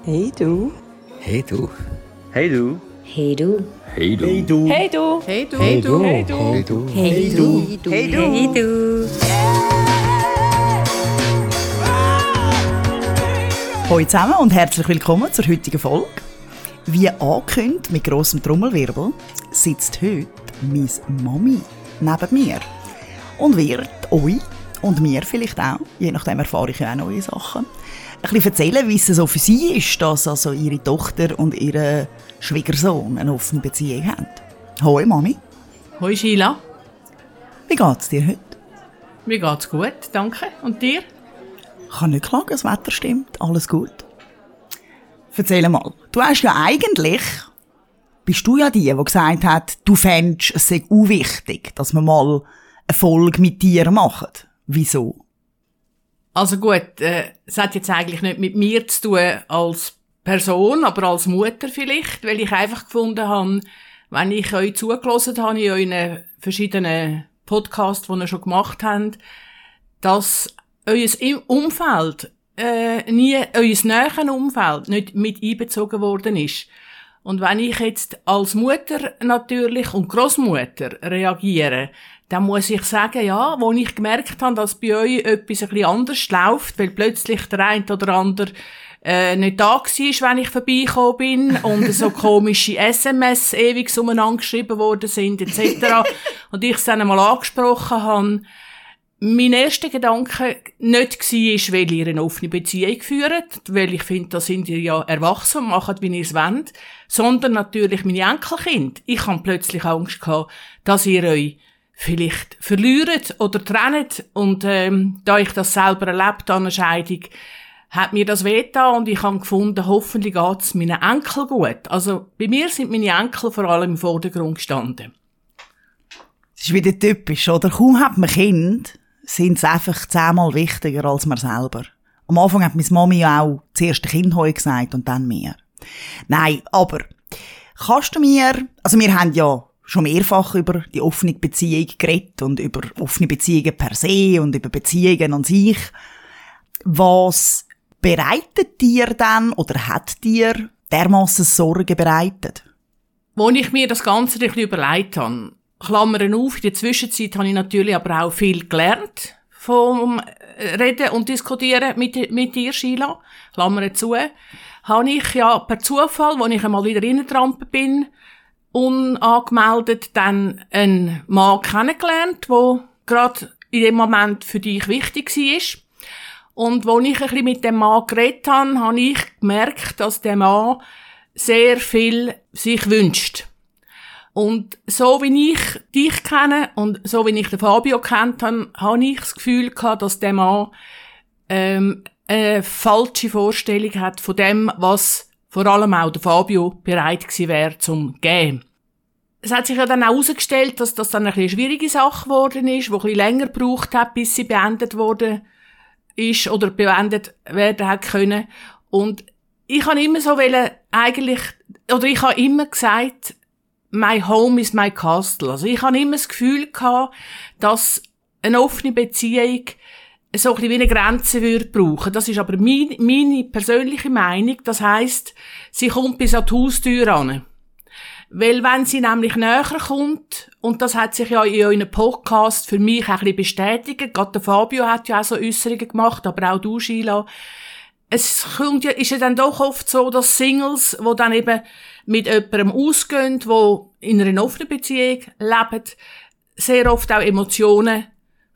Hey du. Hey du. Hey du. Hey du. Hey du. Hey du. Hey du. Hey du. Hey du. Hey du. Hey du. Hey du. Hey du. Hallo zusammen und herzlich willkommen zur heutigen Folge. Wie angekündigt mit grossem Trommelwirbel sitzt heute meine Mami neben mir und wird euch und mir vielleicht auch, je nachdem erfahre ich ja auch neue Sachen, ein bisschen erzählen, wie es so für sie ist, dass also ihre Tochter und ihr Schwiegersohn eine offene Beziehung haben. Hoi Mami, Hoi Sheila, wie geht's dir heute? mir geht's gut, danke. Und dir? Ich kann nicht klagen, das Wetter stimmt, alles gut. Erzähl mal, du hast ja eigentlich, bist du ja die, die gesagt hat, du fändest es sei auch wichtig, dass wir mal eine Folge mit dir machen. Wieso? Also gut, äh, es hat jetzt eigentlich nicht mit mir zu tun als Person, aber als Mutter vielleicht, weil ich einfach gefunden habe, wenn ich euch zugelassen habe in euren verschiedenen Podcasts, die ihr schon gemacht habt, dass euer Umfeld äh, nie, euer näheren Umfeld nicht mit einbezogen worden ist. Und wenn ich jetzt als Mutter natürlich und Großmutter reagiere, dann muss ich sagen, ja, wo ich gemerkt habe, dass bei euch etwas ein bisschen anders läuft, weil plötzlich der eine oder andere äh, nicht da war, wenn ich vorbeigekommen bin und so komische SMS ewig umeinander geschrieben worden sind, etc. und ich es dann einmal angesprochen habe, mein erster Gedanke nicht war, weil ihr eine offene Beziehung führt, weil ich finde, da sind ihr ja erwachsen und macht, wie ihr es wollt, sondern natürlich meine Enkelkind. Ich habe plötzlich Angst gehabt, dass ihr euch vielleicht verliert oder trennt und ähm, da ich das selber erlebt habe, eine Scheidung, hat mir das wehgetan und ich habe gefunden, hoffentlich geht's meinen Enkel gut. Also bei mir sind meine Enkel vor allem im Vordergrund gestanden. Das ist wieder typisch, oder? Kaum hat man Kind, sind sie einfach zehnmal wichtiger als man selber. Am Anfang hat meine Mami ja auch zuerst Kind heu gesagt und dann mir. Nein, aber kannst du mir, also wir haben ja schon mehrfach über die offene Beziehung geredet und über offene Beziehungen per se und über Beziehungen an sich. Was bereitet dir dann oder hat dir dermaßen Sorgen bereitet? Wo ich mir das Ganze ein bisschen überlegt habe, Klammern auf, in der Zwischenzeit habe ich natürlich aber auch viel gelernt vom Reden und Diskutieren mit, mit dir, Sheila. Klammern zu. Habe ich ja per Zufall, wo ich einmal wieder reingetrampt bin, unangemeldet, dann einen Mann kennengelernt, der gerade in dem Moment für dich wichtig war. Und wo ich ein bisschen mit dem Mann geredet habe, habe ich gemerkt, dass der Mann sehr viel sich wünscht. Und so wie ich dich kenne und so wie ich den Fabio kennt habe, habe ich das Gefühl gehabt, dass der Mann ähm, eine falsche Vorstellung hat von dem, was vor allem auch der Fabio bereit gewesen wäre zum geben. Es hat sich ja dann auch herausgestellt, dass das dann eine bisschen schwierige Sache geworden ist, die ein länger gebraucht hat, bis sie beendet wurde ist oder beendet werden hat können. Und ich habe immer so wollen, eigentlich, oder ich habe immer gesagt, my home is my castle. Also ich habe immer das Gefühl gehabt, dass eine offene Beziehung so ein bisschen wie eine Grenze würde brauchen. Das ist aber mein, meine persönliche Meinung. Das heißt, sie kommt bis an die Haustür ran. Weil wenn sie nämlich näher kommt, und das hat sich ja in euren Podcast für mich auch ein bisschen bestätigt, gerade der Fabio hat ja auch so Äußerungen gemacht, aber auch du, Sheila, es kommt ja, ist ja dann doch oft so, dass Singles, wo dann eben mit jemandem ausgehen, wo in einer offenen Beziehung leben, sehr oft auch Emotionen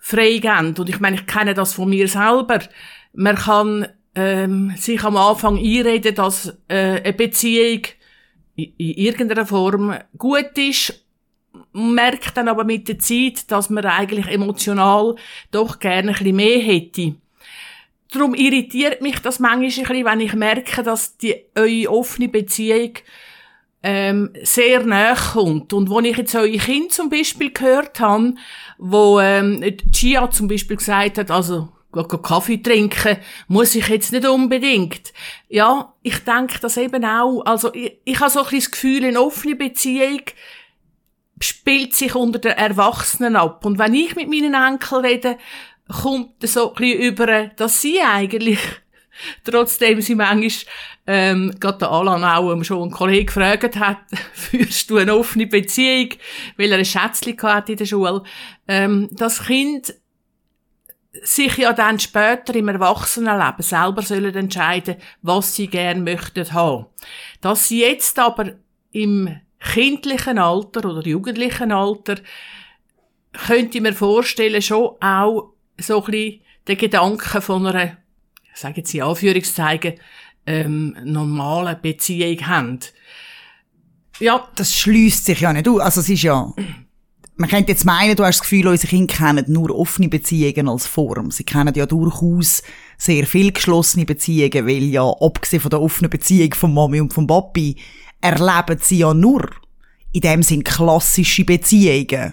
freigeben. Und ich meine, ich kenne das von mir selber. Man kann ähm, sich am Anfang einreden, dass äh, eine Beziehung in irgendeiner Form gut ist, merkt dann aber mit der Zeit, dass man eigentlich emotional doch gerne ein bisschen mehr hätte. Darum irritiert mich das manchmal ein bisschen, wenn ich merke, dass die, eure offene Beziehung ähm, sehr nahe kommt. Und wo ich jetzt eure Kind zum Beispiel gehört habe, wo ähm, Gia zum Beispiel gesagt hat, also Kaffee trinken muss ich jetzt nicht unbedingt. Ja, ich denke das eben auch. Also ich, ich habe so ein bisschen das Gefühl, eine offene Beziehung spielt sich unter den Erwachsenen ab. Und wenn ich mit meinen Enkeln rede, kommt so ein bisschen über, dass sie eigentlich Trotzdem sie manchmal, ähm, gerade der Alan auch schon einen Kollegen gefragt hat, führst du eine offene Beziehung, weil er ein Schätzchen hatte in der Schule. Ähm, das Kind sich ja dann später im Erwachsenenleben selber sollen entscheiden, was sie gern möchten haben. Dass sie jetzt aber im kindlichen Alter oder jugendlichen Alter könnte ich mir vorstellen, schon auch so ein bisschen den Gedanken von einer, ich sage jetzt in Anführungszeichen, ähm, normalen Beziehung haben. Ja. Das schließt sich ja nicht aus. Also es ist ja, man könnte jetzt meinen, du hast das Gefühl, unsere Kinder kennen nur offene Beziehungen als Form. Sie kennen ja durchaus sehr viel geschlossene Beziehungen, weil ja, abgesehen von der offenen Beziehung von Mami und von Papi, erleben sie ja nur in dem sind klassische Beziehungen.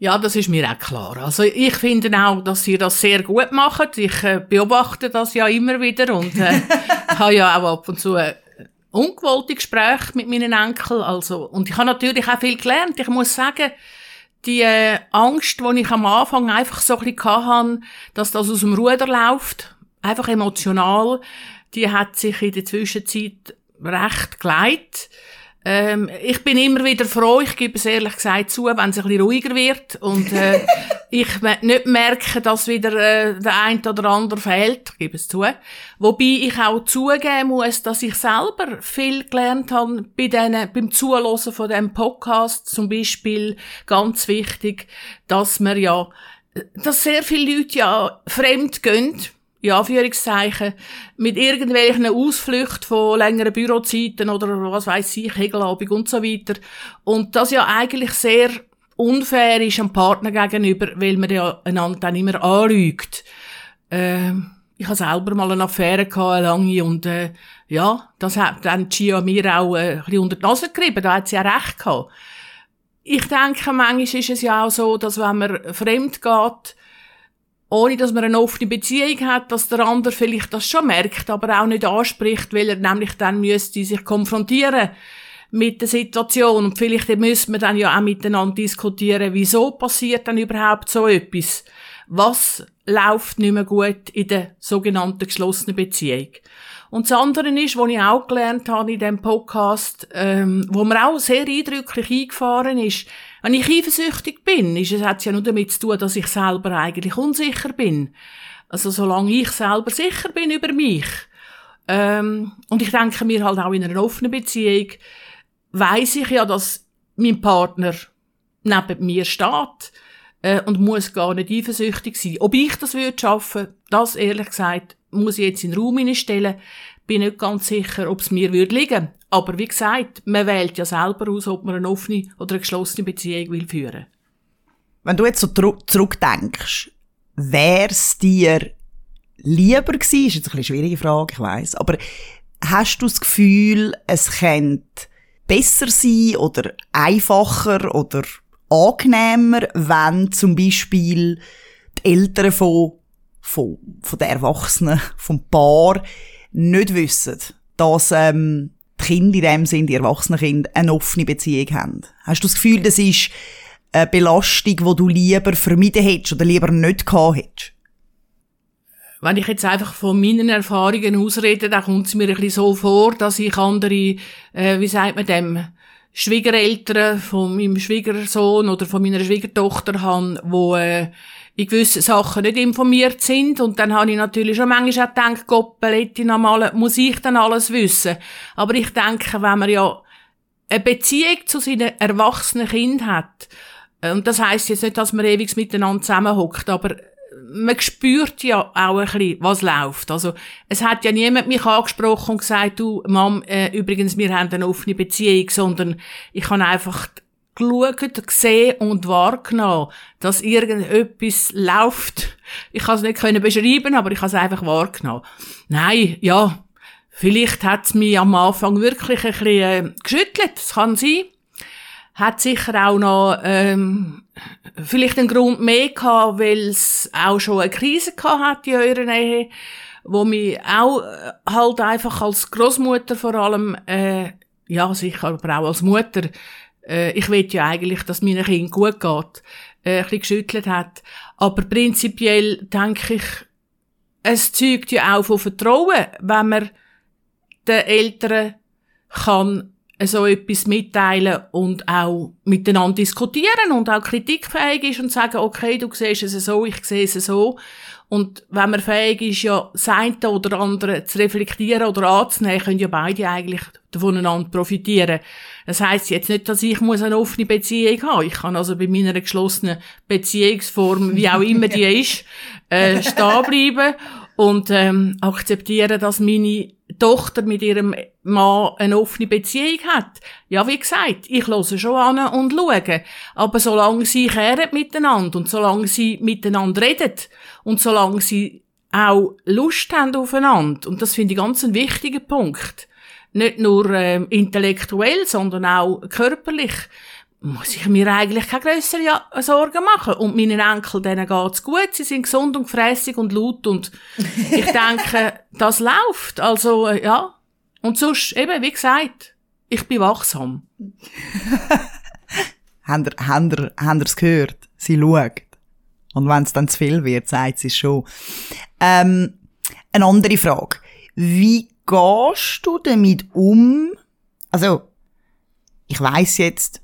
Ja, das ist mir auch klar. Also ich finde auch, dass sie das sehr gut machen. Ich äh, beobachte das ja immer wieder und äh, habe ja auch ab und zu äh, ungewollte Gespräche mit meinen Enkeln. Also, und ich habe natürlich auch viel gelernt. Ich muss sagen, die äh, Angst, die ich am Anfang einfach so ein bisschen hatte, dass das aus dem Ruder läuft, einfach emotional, die hat sich in der Zwischenzeit recht geleitet. Ähm, ich bin immer wieder froh, ich gebe es ehrlich gesagt zu, wenn es ein bisschen ruhiger wird. Und äh, ich nicht merke, dass wieder äh, der ein oder andere fehlt, ich gebe es zu. Wobei ich auch zugeben muss, dass ich selber viel gelernt habe bei denen, beim Zuhören von dem Podcast. Zum Beispiel, ganz wichtig, dass man ja, dass sehr viele Leute ja fremd gehen, ja, Anführungszeichen, mit irgendwelchen Ausflüchten von längeren Bürozeiten oder was weiß ich, Hegelabend und so weiter. Und das ja eigentlich sehr unfair ist am Partner gegenüber, weil man ja einander dann immer anlügt. Äh, ich habe selber mal eine Affäre gehabt, eine lange, und äh, ja, das hat dann Gia mir auch äh, ein bisschen unter die Nase gerieben, da hat sie ja recht gehabt. Ich denke, manchmal ist es ja auch so, dass wenn man fremd geht, ohne dass man eine offene Beziehung hat, dass der andere vielleicht das schon merkt, aber auch nicht anspricht, weil er nämlich dann müsste sich konfrontieren mit der Situation und vielleicht müsste man dann ja auch miteinander diskutieren, wieso passiert dann überhaupt so etwas? Was läuft nicht mehr gut in der sogenannten geschlossenen Beziehung? Und das andere ist, was ich auch gelernt habe in diesem Podcast, ähm, wo mir auch sehr eindrücklich eingefahren ist, wenn ich eifersüchtig bin, ist es, hat es ja nur damit zu tun, dass ich selber eigentlich unsicher bin. Also solange ich selber sicher bin über mich, ähm, und ich denke mir halt auch in einer offenen Beziehung, weiß ich ja, dass mein Partner neben mir steht äh, und muss gar nicht eifersüchtig sein. Ob ich das würde schaffen, das ehrlich gesagt muss ich jetzt in den Raum stellen. Bin nicht ganz sicher, ob es mir würde liegen. Aber wie gesagt, man wählt ja selber aus, ob man eine offene oder eine geschlossene Beziehung will führen. Wenn du jetzt so zurückdenkst, wär's dir lieber gewesen? Ist jetzt eine schwierige Frage, ich weiß. Aber hast du das Gefühl, es könnte besser sein oder einfacher oder angenehmer, wenn zum Beispiel die Eltern von, von, von den Erwachsenen, vom Paar, nicht wissen, dass ähm, die Kinder in dem Sinne, die erwachsenen Kinder, eine offene Beziehung haben? Hast du das Gefühl, das ist eine Belastung, die du lieber vermieden hättest oder lieber nicht gehabt hättest? Wenn ich jetzt einfach von meinen Erfahrungen ausrede, dann kommt es mir ein bisschen so vor, dass ich andere, äh, wie sagt man dem, Schwiegereltern von meinem Schwiegersohn oder von meiner Schwiegertochter habe, wo äh, in gewissen Sachen nicht informiert sind. Und dann habe ich natürlich schon manchmal auch gedacht, Gott, normal, muss ich dann alles wissen? Aber ich denke, wenn man ja eine Beziehung zu seinen erwachsenen Kind hat, und das heißt jetzt nicht, dass man ewig miteinander zusammenhockt, aber man spürt ja auch ein bisschen, was läuft. Also, es hat ja niemand mich angesprochen und gesagt, du, Mom, äh, übrigens, wir haben eine offene Beziehung, sondern ich habe einfach geschaut, gesehen und wahrgenommen, dass irgendetwas läuft. Ich kann es nicht können beschreiben, aber ich habe es einfach wahrgenommen. Nein, ja, vielleicht hat es mich am Anfang wirklich ein bisschen äh, geschüttelt, das kann sein. Hat sicher auch noch ähm, vielleicht einen Grund mehr gehabt, weil es auch schon eine Krise gehabt hat in eurer Nähe, wo mich auch äh, halt einfach als Großmutter vor allem, äh, ja sicher, aber auch als Mutter, äh, ich will ja eigentlich, dass meinen Kind gut geht, äh, ein bisschen geschüttelt hat. Aber prinzipiell denke ich, es zeugt ja auch von Vertrauen, wenn man den Eltern kann so etwas mitteilen und auch miteinander diskutieren und auch kritikfähig ist und sagen, okay, du siehst es so, ich sehe es so. Und wenn man fähig ist, ja, das eine oder andere zu reflektieren oder anzunehmen, können ja beide eigentlich voneinander profitieren. Das heisst jetzt nicht, dass ich muss eine offene Beziehung haben. Ich kann also bei meiner geschlossenen Beziehungsform, wie auch immer die ist, äh, stehen bleiben und ähm, akzeptieren, dass meine Tochter mit ihrem Mann eine offene Beziehung hat. Ja, wie gesagt, ich höre schon an und schaue. Aber solange sie kehren miteinander und solange sie miteinander reden und solange sie auch Lust haben aufeinander, und das finde ich ganz einen wichtigen Punkt, nicht nur ähm, intellektuell, sondern auch körperlich, muss ich mir eigentlich keine grössere Sorgen machen. Und meinen Enkel, denen geht's gut. Sie sind gesund und frässig und laut. Und ich denke, das läuft. Also, äh, ja. Und sonst, eben, wie gesagt, ich bin wachsam. habt ihr, habt ihr, habt ihr's gehört? Sie schaut. Und wenn es dann zu viel wird, sagt sie schon. Ähm, eine andere Frage. Wie gehst du damit um? Also, ich weiss jetzt,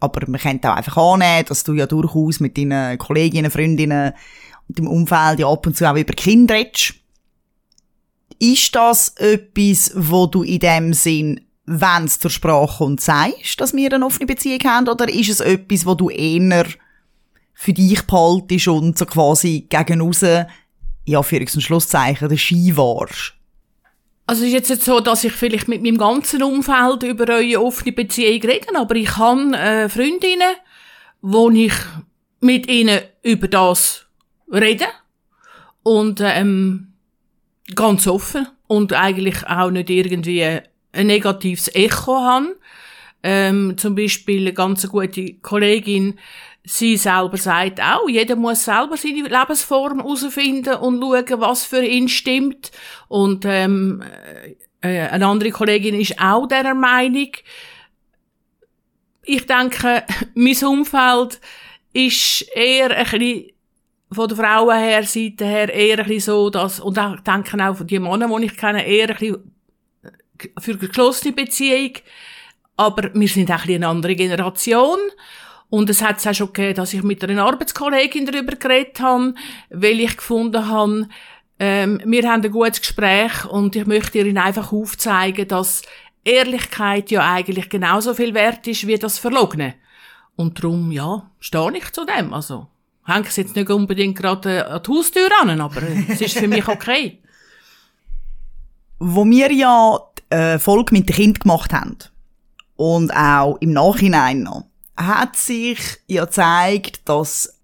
aber man könnte auch einfach annehmen, dass du ja durchaus mit deinen Kolleginnen, Freundinnen und im Umfeld ja ab und zu auch über Kinder redest. Ist das etwas, wo du in dem Sinn, wenn es zur Sprache kommt, sagst, dass wir eine offene Beziehung haben, oder ist es etwas, wo du eher für dich behaltest und so quasi gegen raus, ja, für und Schlusszeichen, der Ski warst? Also es ist jetzt nicht so, dass ich vielleicht mit meinem ganzen Umfeld über eure offene Beziehung rede, aber ich habe äh, Freundinnen, wo ich mit ihnen über das rede und ähm, ganz offen und eigentlich auch nicht irgendwie ein negatives Echo habe. Ähm, zum Beispiel eine ganz gute Kollegin, sie selber sagt auch, jeder muss selber seine Lebensform herausfinden und schauen, was für ihn stimmt. Und ähm, äh, eine andere Kollegin ist auch dieser Meinung. Ich denke, mein Umfeld ist eher ein bisschen von der Frauen her, eher ein bisschen so, dass, und ich denke auch von den Männern, die ich kenne, eher ein bisschen für eine geschlossene Beziehung. Aber wir sind auch ein bisschen eine andere Generation. Und es hat es auch schon gegeben, dass ich mit einer Arbeitskollegin darüber geredet habe, weil ich gefunden habe, ähm, wir haben ein gutes Gespräch und ich möchte Ihnen einfach aufzeigen, dass Ehrlichkeit ja eigentlich genauso viel wert ist wie das Verlogene. Und darum, ja, stehe ich zu dem. Also, hänge es jetzt nicht unbedingt gerade an die Haustür an, aber es ist für mich okay. Wo wir ja die äh, Folge mit den Kindern gemacht haben und auch im Nachhinein noch, hat sich ja gezeigt, dass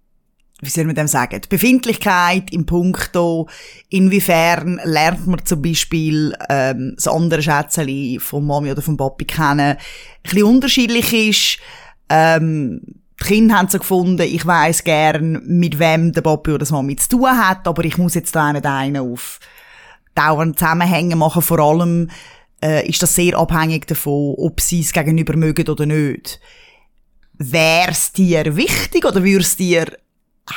wie soll man dem sagen, die Befindlichkeit im Punkto, inwiefern lernt man zum Beispiel ähm, das andere Schätzchen von Mami oder vom Papi kennen, ein bisschen unterschiedlich ist. Ähm, die Kinder haben so gefunden, ich weiß gern, mit wem der oder das Mami zu tun hat, aber ich muss jetzt da nicht einen auf dauernd Zusammenhänge machen. Vor allem äh, ist das sehr abhängig davon, ob sie es gegenüber mögen oder nicht wär's dir wichtig oder würd's dir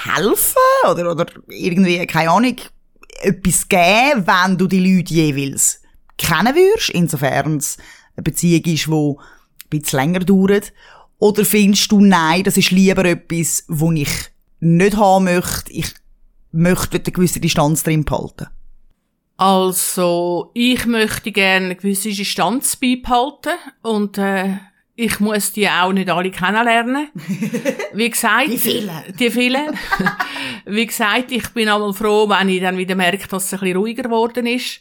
helfen oder, oder irgendwie, keine Ahnung, etwas geben, wenn du die Leute jeweils kennen würdest, insofern es eine Beziehung ist, die ein bisschen länger dauert? Oder findest du, nein, das ist lieber etwas, wo ich nicht haben möchte, ich möchte eine gewisse Distanz drin behalten? Also, ich möchte gerne eine gewisse Distanz beibehalten und äh, ich muss die auch nicht alle kennenlernen. Wie gesagt. Die vielen. Die vielen. Wie gesagt, ich bin einmal froh, wenn ich dann wieder merke, dass es ein bisschen ruhiger geworden ist.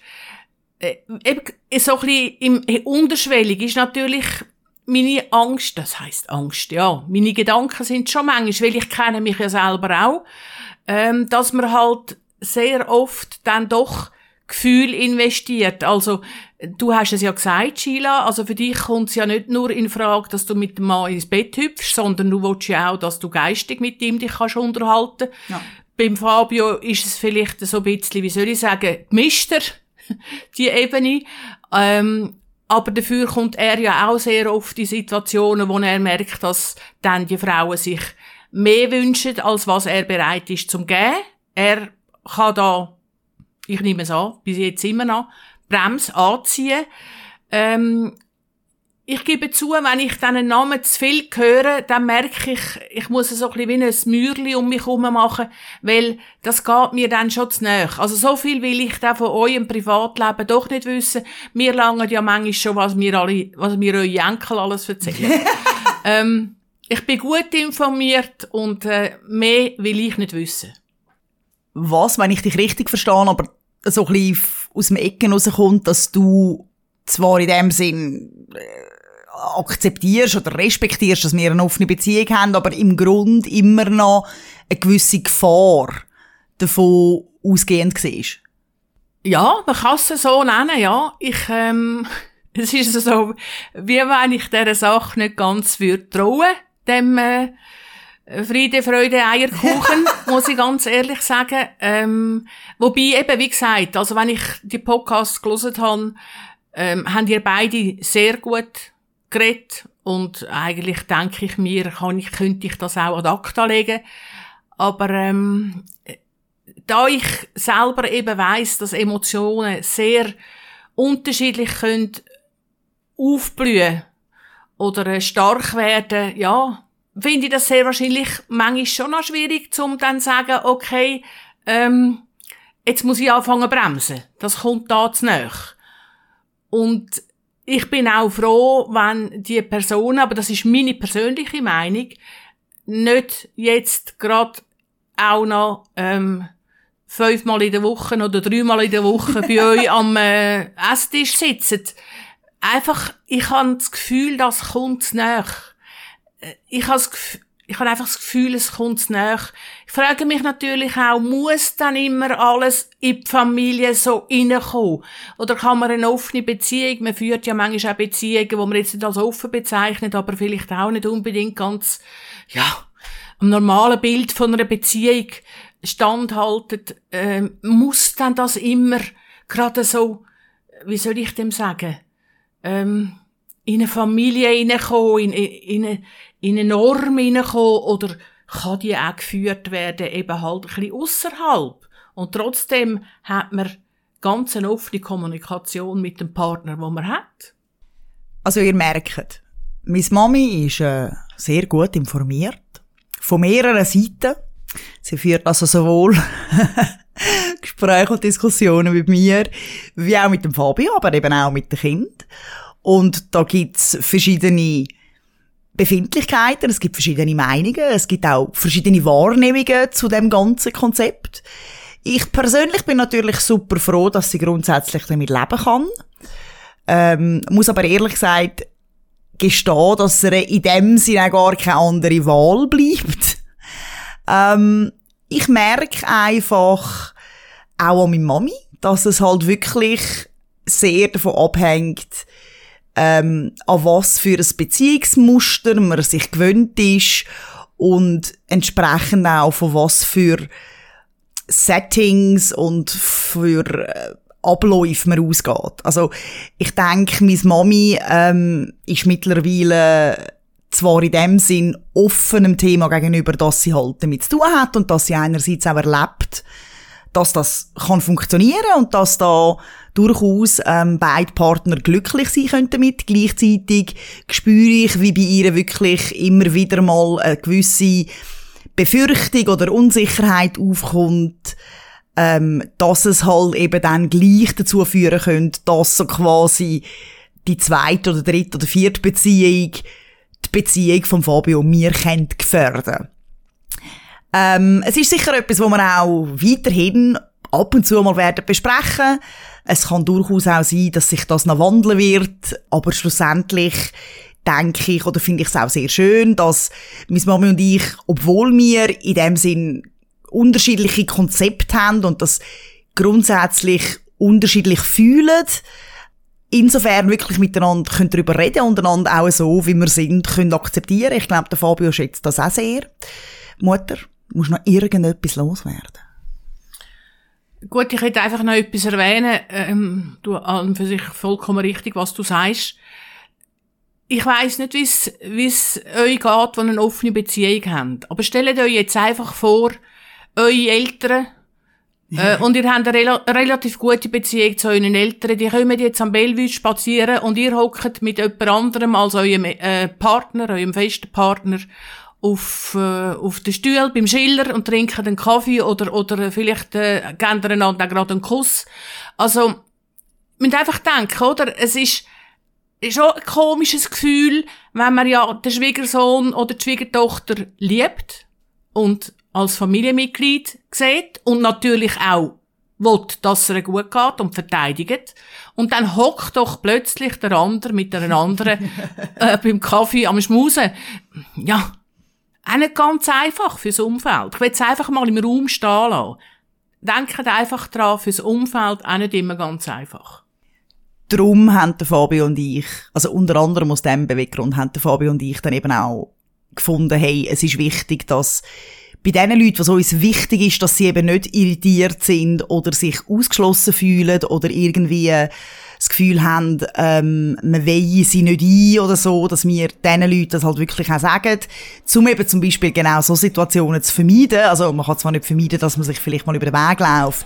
Äh, eben, so ein bisschen im, unterschwellig ist natürlich meine Angst, das heißt Angst, ja. Meine Gedanken sind schon manchmal, weil ich kenne mich ja selber auch, ähm, dass man halt sehr oft dann doch Gefühl investiert. Also, du hast es ja gesagt, Sheila, also für dich kommt es ja nicht nur in Frage, dass du mit dem Mann ins Bett hüpfst, sondern du willst ja auch, dass du geistig mit ihm dich kannst unterhalten. Ja. Beim Fabio ist es vielleicht so ein bisschen, wie soll ich sagen, gemischter, die Ebene. Ähm, aber dafür kommt er ja auch sehr oft in Situationen, wo er merkt, dass dann die Frauen sich mehr wünschen, als was er bereit ist zum geben. Er kann da ich nehme es an, bis jetzt immer noch, Bremse anziehen. Ähm, ich gebe zu, wenn ich diesen Namen zu viel höre, dann merke ich, ich muss so ein bisschen wie ein Mürli um mich herum machen, weil das geht mir dann schon zu nahe. Also so viel will ich da von eurem Privatleben doch nicht wissen. Wir langen ja manchmal schon, was mir alle, was mir eure Enkel alles erzählen. ähm, ich bin gut informiert und äh, mehr will ich nicht wissen. Was, wenn ich dich richtig verstehe, aber so ein bisschen aus dem Ecken rauskommt, dass du zwar in dem Sinn äh, akzeptierst oder respektierst, dass wir eine offene Beziehung haben, aber im Grund immer noch eine gewisse Gefahr davon ausgehend siehst. Ja, man kann es so nennen, ja. Ich, ähm, es ist so, wie wenn ich dieser Sache nicht ganz würde trauen, dem, äh, Friede, Freude, Eierkuchen, muss ich ganz ehrlich sagen. Ähm, wobei eben, wie gesagt, also wenn ich die Podcasts gelesen habe, ähm, haben ihr beide sehr gut geredet und eigentlich denke ich mir, kann ich, könnte ich das auch ad acta legen. Aber ähm, da ich selber eben weiss, dass Emotionen sehr unterschiedlich können aufblühen oder äh, stark werden, ja, finde ich das sehr wahrscheinlich manchmal schon noch schwierig, um dann zu sagen, okay, ähm, jetzt muss ich anfangen bremsen. Das kommt da zu nahe. Und ich bin auch froh, wenn die Person, aber das ist meine persönliche Meinung, nicht jetzt gerade auch noch ähm, fünfmal in der Woche oder dreimal in der Woche bei euch am äh, Esstisch sitzen. Einfach, ich habe das Gefühl, das kommt nach. Ich habe das Gefühl, ich habe einfach das Gefühl, es kommt nach. Ich frage mich natürlich auch, muss dann immer alles in die Familie so reinkommen? Oder kann man eine offene Beziehung, man führt ja manchmal auch Beziehungen, die man jetzt nicht als offen bezeichnet, aber vielleicht auch nicht unbedingt ganz, ja, am normalen Bild von einer Beziehung standhalten, äh, muss dann das immer gerade so, wie soll ich dem sagen, ähm, in eine Familie hineinkommen, in, in, in, in eine Norm hineinkommen oder kann die auch geführt werden, eben halt ein bisschen ausserhalb. Und trotzdem hat man ganz eine offene Kommunikation mit dem Partner, wo man hat. Also ihr merkt, meine Mami ist äh, sehr gut informiert, von mehreren Seiten. Sie führt also sowohl Gespräche und Diskussionen mit mir, wie auch mit dem Fabio, aber eben auch mit dem Kind. Und da gibt's verschiedene Befindlichkeiten, es gibt verschiedene Meinungen, es gibt auch verschiedene Wahrnehmungen zu dem ganzen Konzept. Ich persönlich bin natürlich super froh, dass sie grundsätzlich damit leben kann. Ähm, muss aber ehrlich gesagt gestehen, dass er in dem Sinne gar keine andere Wahl bleibt. Ähm, ich merke einfach auch an meiner Mami, dass es halt wirklich sehr davon abhängt, ähm, an was für ein Beziehungsmuster man sich gewöhnt ist und entsprechend auch von was für Settings und für äh, Abläufe man ausgeht. Also ich denke, meine Mami ähm, ist mittlerweile zwar in dem Sinn offenem Thema gegenüber, dass sie halt damit zu tun hat und dass sie einerseits auch erlebt, dass das kann funktionieren und dass da durchaus ähm, beide Partner glücklich sein können damit. Gleichzeitig spüre ich, wie bei ihr wirklich immer wieder mal eine gewisse Befürchtung oder Unsicherheit aufkommt, ähm, dass es halt eben dann gleich dazu führen könnte, dass so quasi die zweite oder dritte oder vierte Beziehung die Beziehung von Fabio und mir gefährden. Ähm, es ist sicher etwas, wo wir auch weiterhin ab und zu mal werden besprechen. Es kann durchaus auch sein, dass sich das noch wandeln wird, aber schlussendlich denke ich oder finde ich es auch sehr schön, dass meine Mami und ich, obwohl wir in dem Sinn unterschiedliche Konzepte haben und das grundsätzlich unterschiedlich fühlen, insofern wirklich miteinander können darüber reden und auch so, wie wir sind, können akzeptieren. Ich glaube, der Fabio schätzt das auch sehr. Mutter, muss noch irgendetwas loswerden? Gut, ich hätte einfach noch etwas erwähnen. Ähm, du an für sich vollkommen richtig, was du sagst. Ich weiß nicht, wie es euch geht, die eine offene Beziehung habt. Aber stellt euch jetzt einfach vor, eure Eltern Äh, und ihr habt eine rela relativ gute Beziehung zu euren Eltern. Die kommen jetzt am Bellevue spazieren und ihr hockt mit jemand anderem als eurem äh, Partner, eurem festen Partner, auf, äh, auf den Stuhl beim Schiller und trinken einen Kaffee oder, oder vielleicht äh, geben einander gerade einen Kuss. Also, müsst einfach denken, oder? Es ist, ist schon ein komisches Gefühl, wenn man ja den Schwiegersohn oder die Schwiegertochter liebt und als Familienmitglied sieht und natürlich auch will, dass es ihr gut geht und verteidigt. Und dann hockt doch plötzlich der andere mit einer anderen äh, beim Kaffee am Schmusen. Ja, auch nicht ganz einfach fürs Umfeld. Ich will es einfach mal im Raum stehen lassen. Denkt einfach dran, fürs Umfeld auch nicht immer ganz einfach. Darum haben Fabio und ich, also unter anderem aus dem Beweggrund, haben Fabio und ich dann eben auch gefunden, hey, es ist wichtig, dass bei den Leuten, was uns wichtig ist, dass sie eben nicht irritiert sind oder sich ausgeschlossen fühlen oder irgendwie das Gefühl haben, ähm, man weihe sie nicht ein oder so, dass wir diesen Leuten das halt wirklich auch sagen, um eben zum Beispiel genau so Situationen zu vermeiden. Also man kann zwar nicht vermeiden, dass man sich vielleicht mal über den Weg läuft,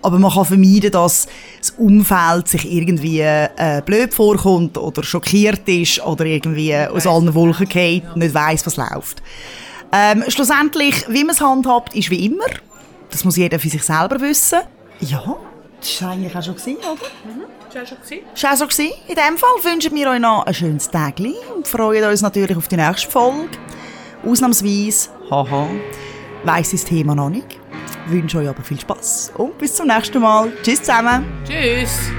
aber man kann vermeiden, dass das Umfeld sich irgendwie äh, blöd vorkommt oder schockiert ist oder irgendwie aus allen Wolken geht, nicht weiss, was läuft. Ähm, schlussendlich, wie man es handhabt, ist wie immer. Das muss jeder für sich selber wissen. Ja, das war eigentlich auch schon, gewesen, oder? Mhm. Schon gewesen. So. Gewesen. In dem Fall wünschen wir euch noch ein schönes Tag und freuen uns natürlich auf die nächste Folge. Ausnahmsweise, haha, weiss das Thema noch nicht. Ich wünsche euch aber viel Spaß und bis zum nächsten Mal. Tschüss zusammen. Tschüss.